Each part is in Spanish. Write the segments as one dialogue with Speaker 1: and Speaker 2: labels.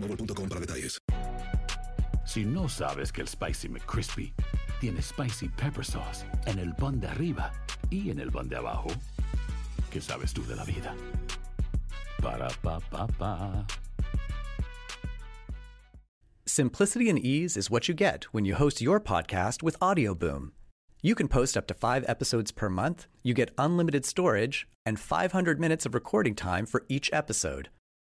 Speaker 1: boostmobile.com para detalles.
Speaker 2: Si no sabes que el Spicy McCrispy tiene Spicy Pepper Sauce en el pan de arriba y en el pan de abajo, ¿qué sabes tú de la vida? Para, pa, pa, pa.
Speaker 3: Simplicity and ease is what you get when you host your podcast with Audioboom. You can post up to five episodes per month, you get unlimited storage, and 500 minutes of recording time for each episode.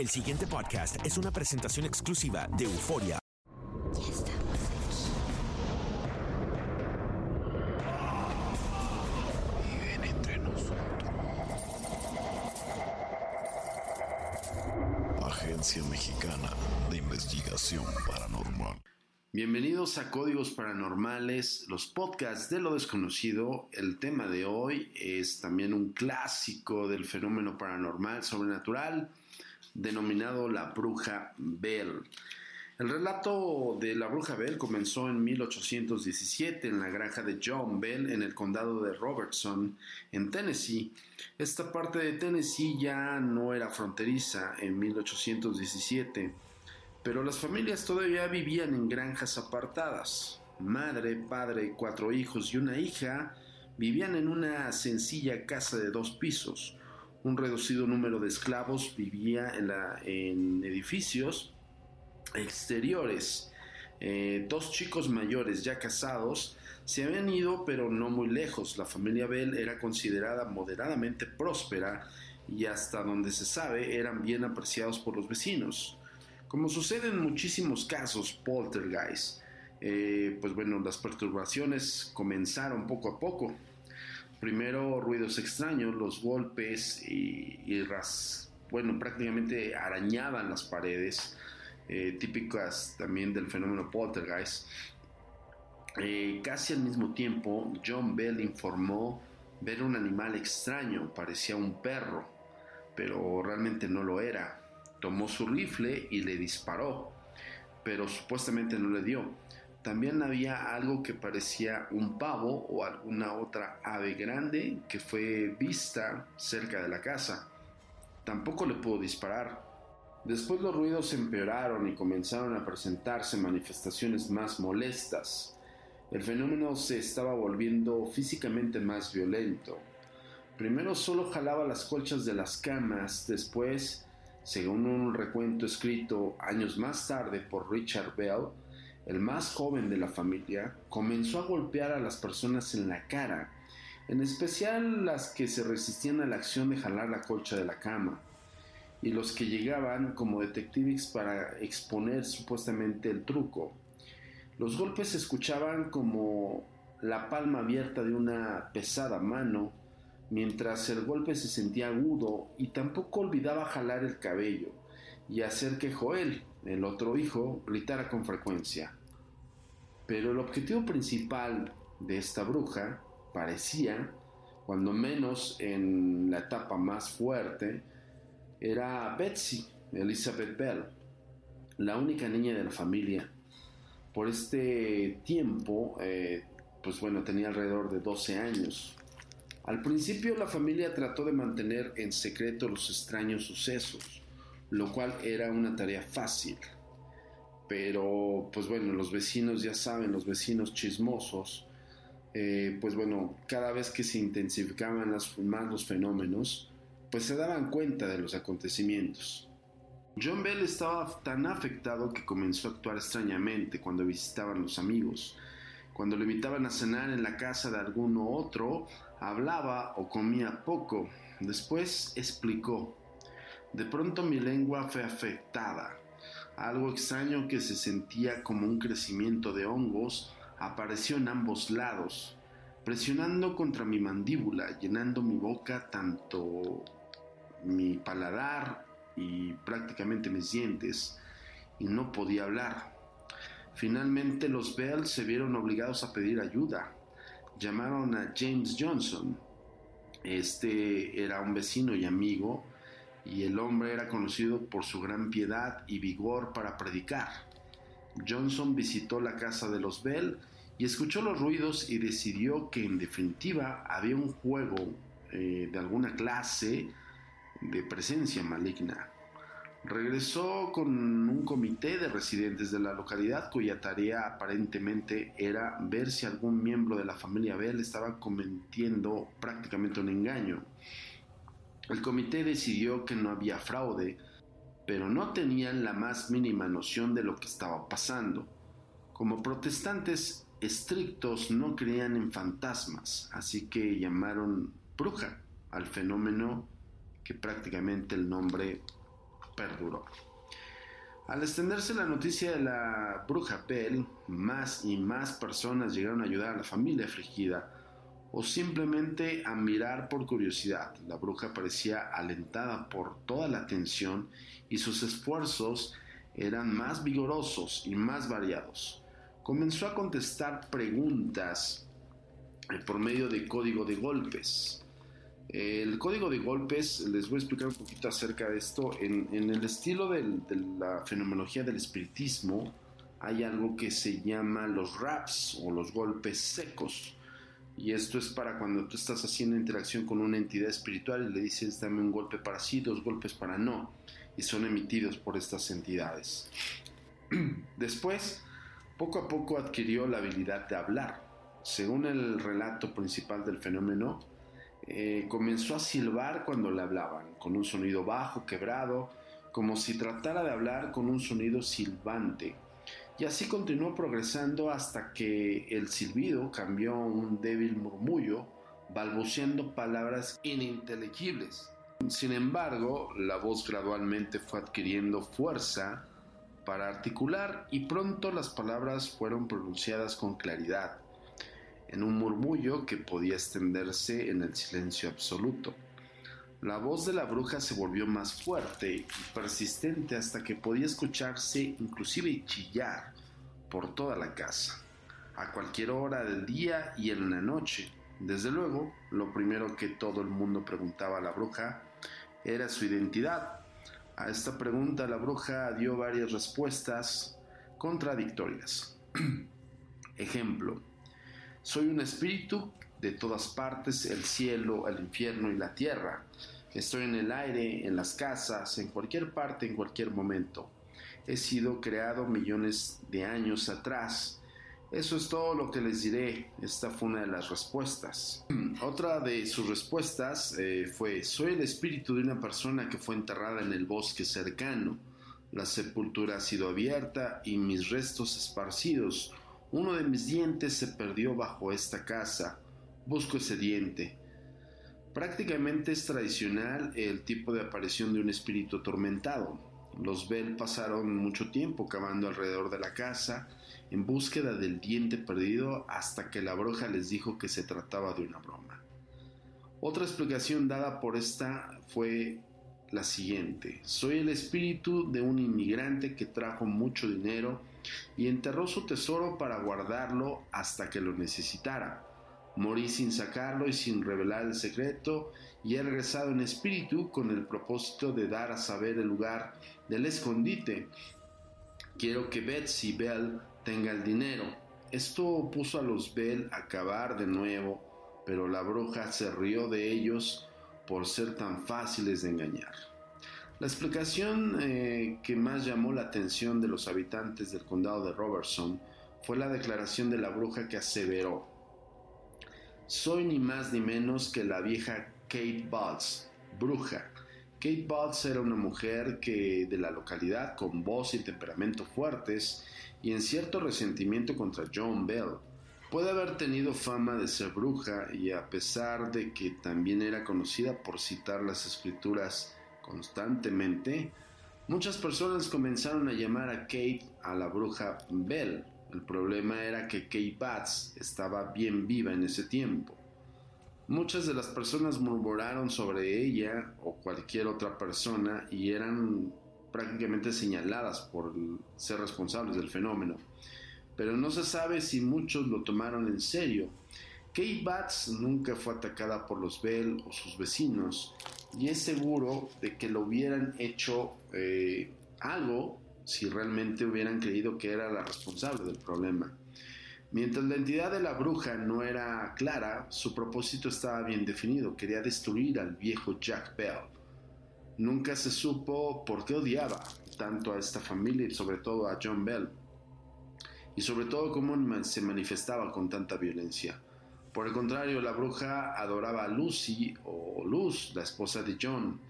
Speaker 4: El siguiente podcast es una presentación exclusiva de Euforia.
Speaker 5: Viven entre nosotros.
Speaker 6: Agencia Mexicana de Investigación Paranormal.
Speaker 7: Bienvenidos a Códigos Paranormales, los podcasts de lo desconocido. El tema de hoy es también un clásico del fenómeno paranormal sobrenatural denominado la bruja Bell. El relato de la bruja Bell comenzó en 1817 en la granja de John Bell en el condado de Robertson, en Tennessee. Esta parte de Tennessee ya no era fronteriza en 1817 pero las familias todavía vivían en granjas apartadas. Madre, padre, cuatro hijos y una hija vivían en una sencilla casa de dos pisos. Un reducido número de esclavos vivía en, la- edificios exteriores. Eh, dos chicos mayores ya casados se habían ido pero no muy lejos. La familia Bell era considerada moderadamente próspera y hasta donde se sabe eran bien apreciados por los vecinos. Como sucede en muchísimos casos poltergeist, eh, pues bueno, las perturbaciones comenzaron poco a poco. Primero ruidos extraños, los golpes y, ras- bueno, prácticamente arañaban las paredes, eh, típicas también del fenómeno poltergeist. Eh, casi al mismo tiempo, John Bell informó ver un animal extraño, parecía un perro, pero realmente no lo era. Tomó su rifle y le disparó, pero supuestamente no le dio. También había algo que parecía un pavo o alguna otra ave grande que fue vista cerca de la casa. Tampoco le pudo disparar. Después los ruidos empeoraron y comenzaron a presentarse manifestaciones más molestas. El fenómeno se estaba volviendo físicamente más violento. Primero solo jalaba las colchas de las camas, después, según un recuento escrito años más tarde por Richard Bell, el más joven de la familia, comenzó a golpear a las personas en la cara, en especial las que se resistían a la acción de jalar la colcha de la cama. y los que llegaban como detectives para exponer supuestamente el truco. Los golpes se escuchaban como la palma abierta de una pesada mano, mientras el golpe se sentía agudo y tampoco olvidaba jalar el cabello y hacer que Joel, el otro hijo, gritara con frecuencia. Pero el objetivo principal de esta bruja parecía, cuando menos en la etapa más fuerte, era Betsy, Elizabeth Bell, la única niña de la familia. Por este tiempo, eh, pues bueno, tenía alrededor de 12 años. Al principio la familia trató de mantener en secreto los extraños sucesos, lo cual era una tarea fácil. Pero, pues bueno, los vecinos ya saben, los vecinos chismosos, eh, pues bueno, cada vez que se intensificaban más los fenómenos, pues se daban cuenta de los acontecimientos. John Bell estaba tan afectado que comenzó a actuar extrañamente cuando visitaban los amigos. Cuando lo invitaban a cenar en la casa de alguno otro, hablaba o comía poco. Después explicó. De pronto mi lengua fue afectada. Algo extraño que se sentía como un crecimiento de hongos apareció en ambos lados, presionando contra mi mandíbula, llenando mi boca tanto mi paladar y prácticamente mis dientes, y no podía hablar. Finalmente los Bell se vieron obligados a pedir ayuda. Llamaron a James Johnson. Este era un vecino y amigo, y el hombre era conocido por su gran piedad y vigor para predicar. Johnson visitó la casa de los Bell y escuchó los ruidos y decidió que en definitiva había un juego eh, de alguna clase de presencia maligna. Regresó con un comité de residentes de la localidad cuya tarea aparentemente era ver si algún miembro de la familia Bell estaba cometiendo prácticamente un engaño. El comité decidió que no había fraude, pero no tenían la más mínima noción de lo que estaba pasando. Como protestantes estrictos no creían en fantasmas, así que llamaron bruja al fenómeno que prácticamente el nombre perduró. Al extenderse la noticia de la bruja Bell, más y más personas llegaron a ayudar a la familia afligida o simplemente a mirar por curiosidad. La bruja parecía alentada por toda la atención y sus esfuerzos eran más vigorosos y más variados. Comenzó a contestar preguntas eh, por medio de código de golpes. El código de golpes, les voy a explicar un poquito acerca de esto. En, el estilo de la fenomenología del espiritismo, hay algo que se llama los raps o los golpes secos. Y esto es para cuando tú estás haciendo interacción con una entidad espiritual y le dices dame un golpe para sí, dos golpes para no. Y son emitidos por estas entidades. Después, poco a poco adquirió la habilidad de hablar. Según el relato principal del fenómeno, eh, comenzó a silbar cuando le hablaban, con un sonido bajo, quebrado, como si tratara de hablar con un sonido silbante. Y así continuó progresando hasta que el silbido cambió a un débil murmullo, balbuceando palabras ininteligibles. Sin embargo, la voz gradualmente fue adquiriendo fuerza para articular y pronto las palabras fueron pronunciadas con claridad en un murmullo que podía extenderse en el silencio absoluto. La voz de la bruja se volvió más fuerte y persistente hasta que podía escucharse inclusive chillar por toda la casa, a cualquier hora del día y en la noche. Desde luego, lo primero que todo el mundo preguntaba a la bruja era su identidad. A esta pregunta la bruja dio varias respuestas contradictorias. Ejemplo, soy un espíritu de todas partes, el cielo, el infierno y la tierra. Estoy en el aire, en las casas, en cualquier parte, en cualquier momento. He sido creado millones de años atrás. Eso es todo lo que les diré. Esta fue una de las respuestas. Otra de sus respuestas eh, fue, soy el espíritu de una persona que fue enterrada en el bosque cercano. La sepultura ha sido abierta y mis restos esparcidos uno de mis dientes se perdió bajo esta casa. Busco ese diente. Prácticamente es tradicional el tipo de aparición de un espíritu atormentado. Los Bell pasaron mucho tiempo cavando alrededor de la casa en búsqueda del diente perdido hasta que la bruja les dijo que se trataba de una broma. Otra explicación dada por esta fue la siguiente. Soy el espíritu de un inmigrante que trajo mucho dinero y enterró su tesoro para guardarlo hasta que lo necesitara. Morí sin sacarlo y sin revelar el secreto y he regresado en espíritu con el propósito de dar a saber el lugar del escondite. Quiero que Betsy Bell tenga el dinero. Esto puso a los Bell a cavar de nuevo, pero la bruja se rió de ellos por ser tan fáciles de engañar. La explicación eh, que más llamó la atención de los habitantes del condado de Robertson fue la declaración de la bruja que aseveró, soy ni más ni menos que la vieja Kate Butts, bruja. Kate Butts era una mujer que de la localidad con voz y temperamento fuertes y en cierto resentimiento contra John Bell. Puede haber tenido fama de ser bruja y a pesar de que también era conocida por citar las escrituras constantemente, muchas personas comenzaron a llamar a Kate a la bruja Bell. El problema era que Kate Batts estaba bien viva en ese tiempo. Muchas de las personas murmuraron sobre ella o cualquier otra persona y eran prácticamente señaladas por ser responsables del fenómeno pero no se sabe si muchos lo tomaron en serio. Kate Batts nunca fue atacada por los Bell o sus vecinos y es seguro de que lo hubieran hecho eh, algo si realmente hubieran creído que era la responsable del problema. Mientras la entidad de la bruja no era clara, su propósito estaba bien definido, quería destruir al viejo Jack Bell. Nunca se supo por qué odiaba tanto a esta familia y sobre todo a John Bell y sobre todo cómo se manifestaba con tanta violencia. Por el contrario, la bruja adoraba a Lucy o Luz, la esposa de John,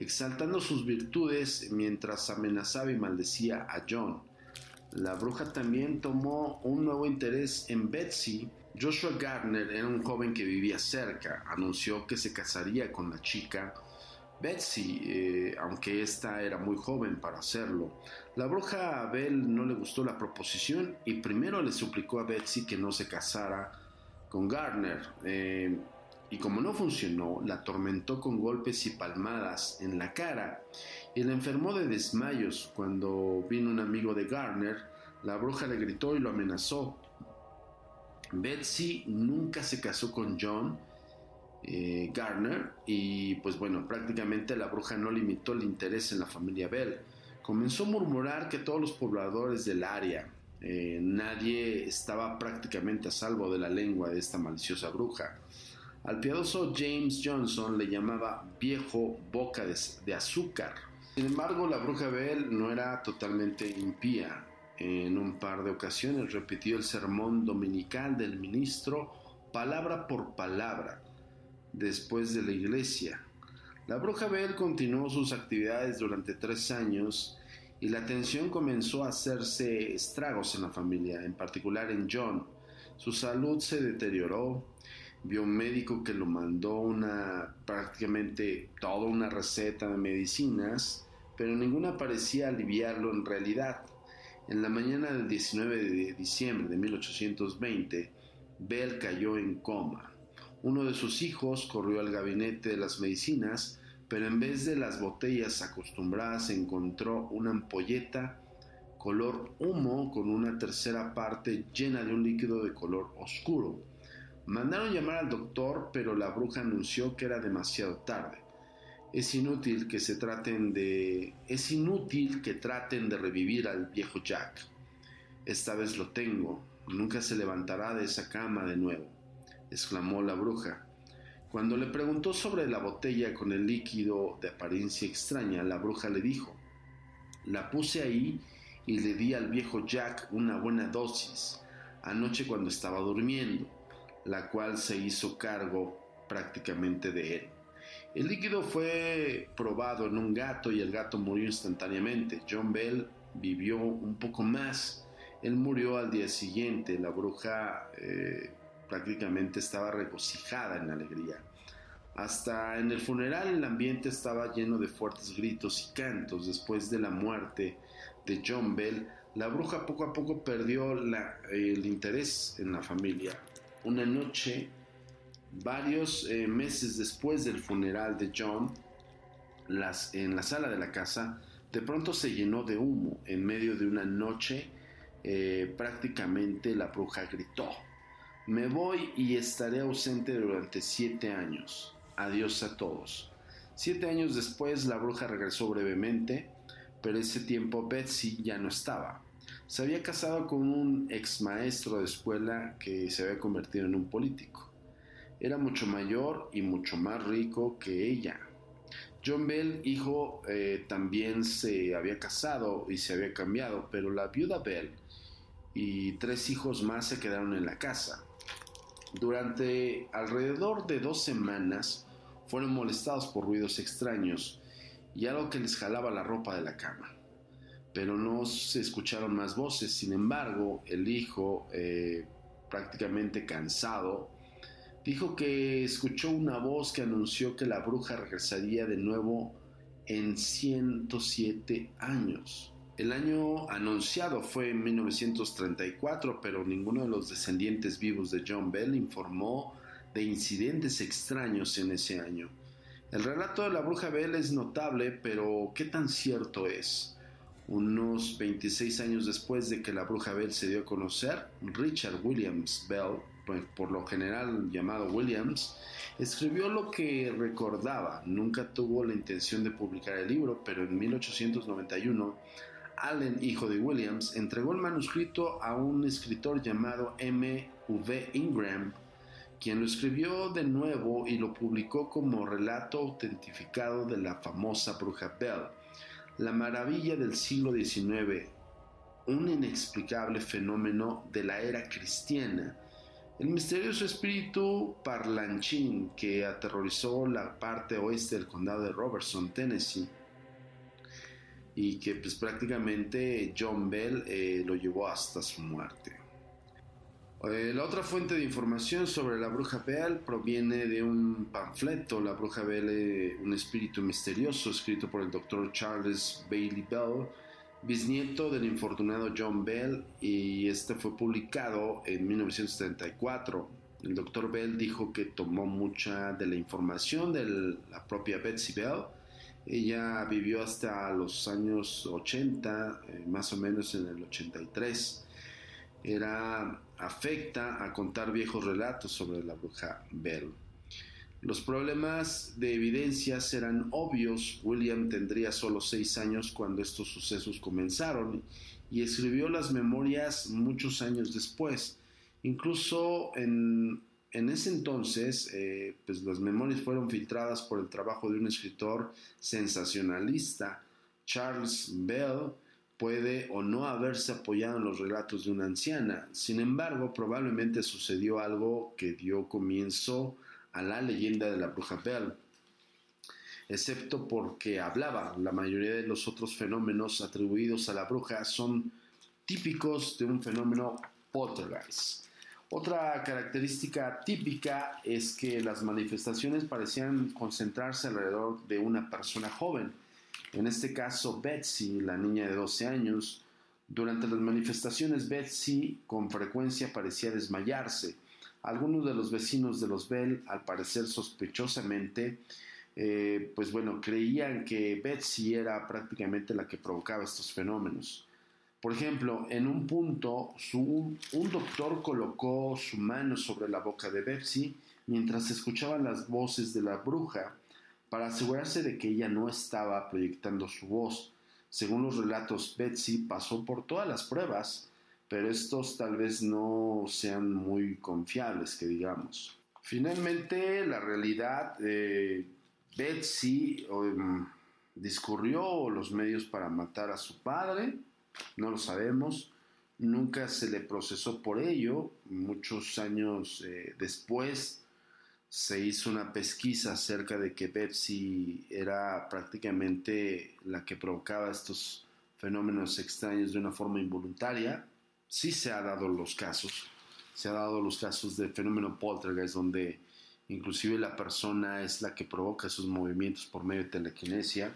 Speaker 7: exaltando sus virtudes mientras amenazaba y maldecía a John. La bruja también tomó un nuevo interés en Betsy. Joshua Gardner era un joven que vivía cerca, anunció que se casaría con la chica Betsy, eh, aunque ésta era muy joven para hacerlo. La bruja Abel no le gustó la proposición y primero le suplicó a Betsy que no se casara con Gardner. Eh, y como no funcionó, la atormentó con golpes y palmadas en la cara y la enfermó de desmayos. Cuando vino un amigo de Gardner, la bruja le gritó y lo amenazó. Betsy nunca se casó con John eh, Garner y pues bueno, prácticamente la bruja no limitó el interés en la familia Bell. Comenzó a murmurar que todos los pobladores del área, eh, nadie estaba prácticamente a salvo de la lengua de esta maliciosa bruja. Al piadoso James Johnson le llamaba viejo boca de, azúcar. Sin embargo, la bruja Bell no era totalmente impía. En un par de ocasiones repitió el sermón dominical del ministro palabra por palabra después de la iglesia. La bruja Bell continuó sus actividades durante tres años y la tensión comenzó a hacerse estragos en la familia, en particular en John. Su salud se deterioró, vio un médico que lo mandó una prácticamente toda una receta de medicinas, pero ninguna parecía aliviarlo en realidad. En la mañana del 19 de diciembre de 1820, Bell cayó en coma. Uno de sus hijos corrió al gabinete de las medicinas, pero en vez de las botellas acostumbradas encontró una ampolleta color humo con una tercera parte llena de un líquido de color oscuro. Mandaron llamar al doctor, pero la bruja anunció que era demasiado tarde. Es inútil que se traten de es inútil que traten de revivir al viejo Jack. Esta vez lo tengo, nunca se levantará de esa cama de nuevo exclamó la bruja. Cuando le preguntó sobre la botella con el líquido de apariencia extraña, la bruja le dijo, la puse ahí y le di al viejo Jack una buena dosis anoche cuando estaba durmiendo, la cual se hizo cargo prácticamente de él. El líquido fue probado en un gato y el gato murió instantáneamente. John Bell vivió un poco más. Él murió al día siguiente. La bruja eh, prácticamente estaba regocijada en alegría. Hasta en el funeral el ambiente estaba lleno de fuertes gritos y cantos. Después de la muerte de John Bell, la bruja poco a poco perdió el interés en la familia. Una noche, varios eh, meses después del funeral de John, en la sala de la casa, de pronto se llenó de humo. En medio de una noche, eh, prácticamente la bruja gritó, me voy y estaré ausente durante siete años. Adiós a todos. Siete años después la bruja regresó brevemente, pero ese tiempo Betsy ya no estaba. Se había casado con un ex maestro de escuela que se había convertido en un político. Era mucho mayor y mucho más rico que ella. John Bell, hijo, eh, también se había casado y se había cambiado, pero la viuda Bell y tres hijos más se quedaron en la casa. Durante alrededor de dos semanas fueron molestados por ruidos extraños y algo que les jalaba la ropa de la cama. Pero no se escucharon más voces, sin embargo, el hijo, eh, prácticamente cansado, dijo que escuchó una voz que anunció que la bruja regresaría de nuevo en 107 años. El año anunciado fue en 1934, pero ninguno de los descendientes vivos de John Bell informó de incidentes extraños en ese año. El relato de la bruja Bell es notable, pero ¿qué tan cierto es? Unos 26 años después de que la bruja Bell se dio a conocer, Richard Williams Bell, pues, por lo general llamado Williams, escribió lo que recordaba. Nunca tuvo la intención de publicar el libro, pero en 1891 Allen, hijo de Williams, entregó el manuscrito a un escritor llamado M. V. Ingram, quien lo escribió de nuevo y lo publicó como relato autentificado de la famosa bruja Bell, la maravilla del siglo XIX, un inexplicable fenómeno de la era cristiana, el misterioso espíritu parlanchín que aterrorizó la parte oeste del condado de Robertson, Tennessee, y que pues prácticamente John Bell eh, lo llevó hasta su muerte. Eh, la otra fuente de información sobre la bruja Bell proviene de un panfleto, La bruja Bell, eh, un espíritu misterioso, escrito por el doctor Charles Bailey Bell, bisnieto del infortunado John Bell, y este fue publicado en 1934. El doctor Bell dijo que tomó mucha de la información de la propia Betsy Bell, ella vivió hasta los años 80, eh, más o menos en el 83. Era afecta a contar viejos relatos sobre la bruja Bell. Los problemas de evidencia eran obvios. William tendría solo seis años cuando estos sucesos comenzaron y escribió las memorias muchos años después. Incluso en en ese entonces, eh, pues las memorias fueron filtradas por el trabajo de un escritor sensacionalista. Charles Bell puede o no haberse apoyado en los relatos de una anciana. Sin embargo, probablemente sucedió algo que dio comienzo a la leyenda de la bruja Bell, excepto porque hablaba. La mayoría de los otros fenómenos atribuidos a la bruja son típicos de un fenómeno poltergeist. Otra característica típica es que las manifestaciones parecían concentrarse alrededor de una persona joven. En este caso, Betsy, la niña de 12 años. Durante las manifestaciones, Betsy con frecuencia parecía desmayarse. Algunos de los vecinos de los Bell, al parecer sospechosamente, eh, pues bueno, creían que Betsy era prácticamente la que provocaba estos fenómenos. Por ejemplo, en un punto, un doctor colocó su mano sobre la boca de Betsy mientras escuchaban las voces de la bruja para asegurarse de que ella no estaba proyectando su voz. Según los relatos, Betsy pasó por todas las pruebas, pero estos tal vez no sean muy confiables, que digamos. Finalmente, la realidad, eh, Betsy um, discurrió los medios para matar a su padre, no lo sabemos, nunca se le procesó por ello, muchos años eh, después se hizo una pesquisa acerca de que Betsy era prácticamente la que provocaba estos fenómenos extraños de una forma involuntaria. Sí se ha dado los casos, se ha dado los casos de fenómeno poltergeist donde inclusive la persona es la que provoca esos movimientos por medio de telequinesia.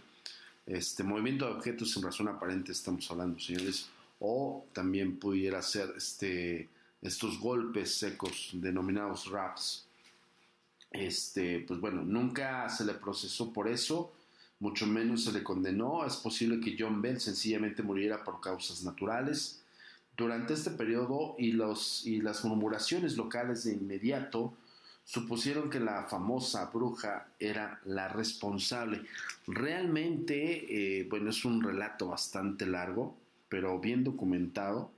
Speaker 7: Este movimiento de objetos sin razón aparente estamos hablando, señores, o también pudiera ser este, estos golpes secos denominados raps. Este, pues bueno, nunca se le procesó por eso, mucho menos se le condenó. Es posible que John Bell sencillamente muriera por causas naturales. Durante este periodo y, los, y las murmuraciones locales de inmediato supusieron que la famosa bruja era la responsable. Realmente, eh, bueno, es un relato bastante largo, pero bien documentado.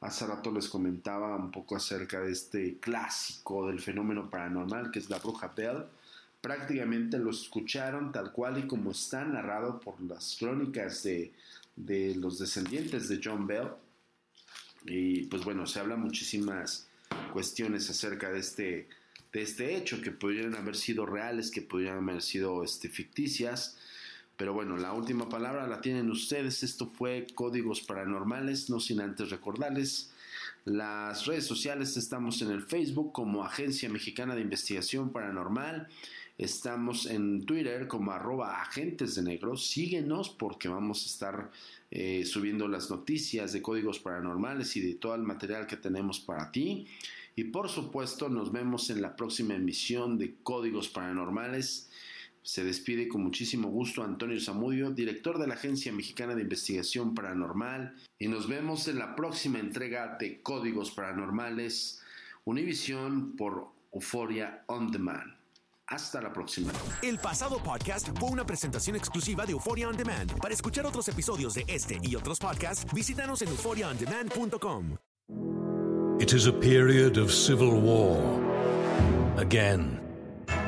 Speaker 7: Hace rato les comentaba un poco acerca de este clásico del fenómeno paranormal que es la bruja Bell. Prácticamente lo escucharon tal cual y como está narrado por las crónicas de, de los descendientes de John Bell. Y pues bueno, se habla muchísimas cuestiones acerca de este, de este hecho que podrían haber sido reales, que podrían haber sido este, ficticias. Pero bueno, la última palabra la tienen ustedes. Esto fue Códigos Paranormales, no sin antes recordarles. Las redes sociales estamos en el Facebook como Agencia Mexicana de Investigación Paranormal. Estamos en Twitter como arroba agentes de negros. Síguenos porque vamos a estar eh, subiendo las noticias de códigos paranormales y de todo el material que tenemos para ti. Y por supuesto nos vemos en la próxima emisión de Códigos Paranormales. Se despide con muchísimo gusto Antonio Zamudio, director de la Agencia Mexicana de Investigación Paranormal, y nos vemos en la próxima entrega de Códigos Paranormales, Univisión por Euphoria On Demand. Hasta la próxima.
Speaker 4: El pasado podcast fue una presentación exclusiva de Euphoria On Demand. Para escuchar otros episodios de este y otros podcasts, visítanos en euphoriaondemand.com.
Speaker 8: It is a period of civil war. Again.